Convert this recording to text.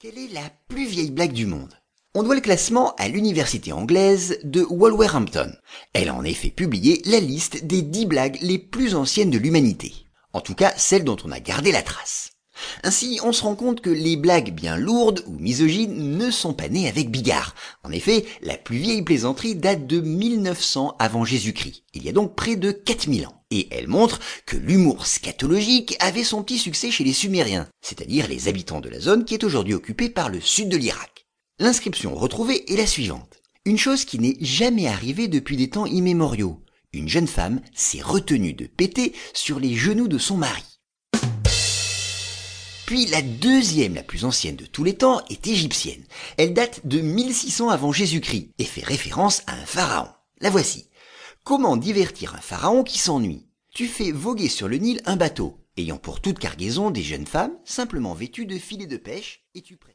Quelle est la plus vieille blague du monde? On doit le classement à l'université anglaise de Wolverhampton. Elle a en effet publié la liste des 10 blagues les plus anciennes de l'humanité. En tout cas, celles dont on a gardé la trace. Ainsi, on se rend compte que les blagues bien lourdes ou misogynes ne sont pas nées avec Bigard. En effet, la plus vieille plaisanterie date de 1900 avant Jésus-Christ. Il y a donc près de 4000 ans. Et elle montre que l'humour scatologique avait son petit succès chez les Sumériens, c'est-à-dire les habitants de la zone qui est aujourd'hui occupée par le sud de l'Irak. L'inscription retrouvée est la suivante. Une chose qui n'est jamais arrivée depuis des temps immémoriaux. Une jeune femme s'est retenue de péter sur les genoux de son mari. Puis la deuxième la plus ancienne de tous les temps est égyptienne. Elle date de 1600 avant Jésus-Christ et fait référence à un pharaon. La voici. Comment divertir un pharaon qui s'ennuie? Tu fais voguer sur le Nil un bateau, ayant pour toute cargaison des jeunes femmes simplement vêtues de filets de pêche, et tu prêtes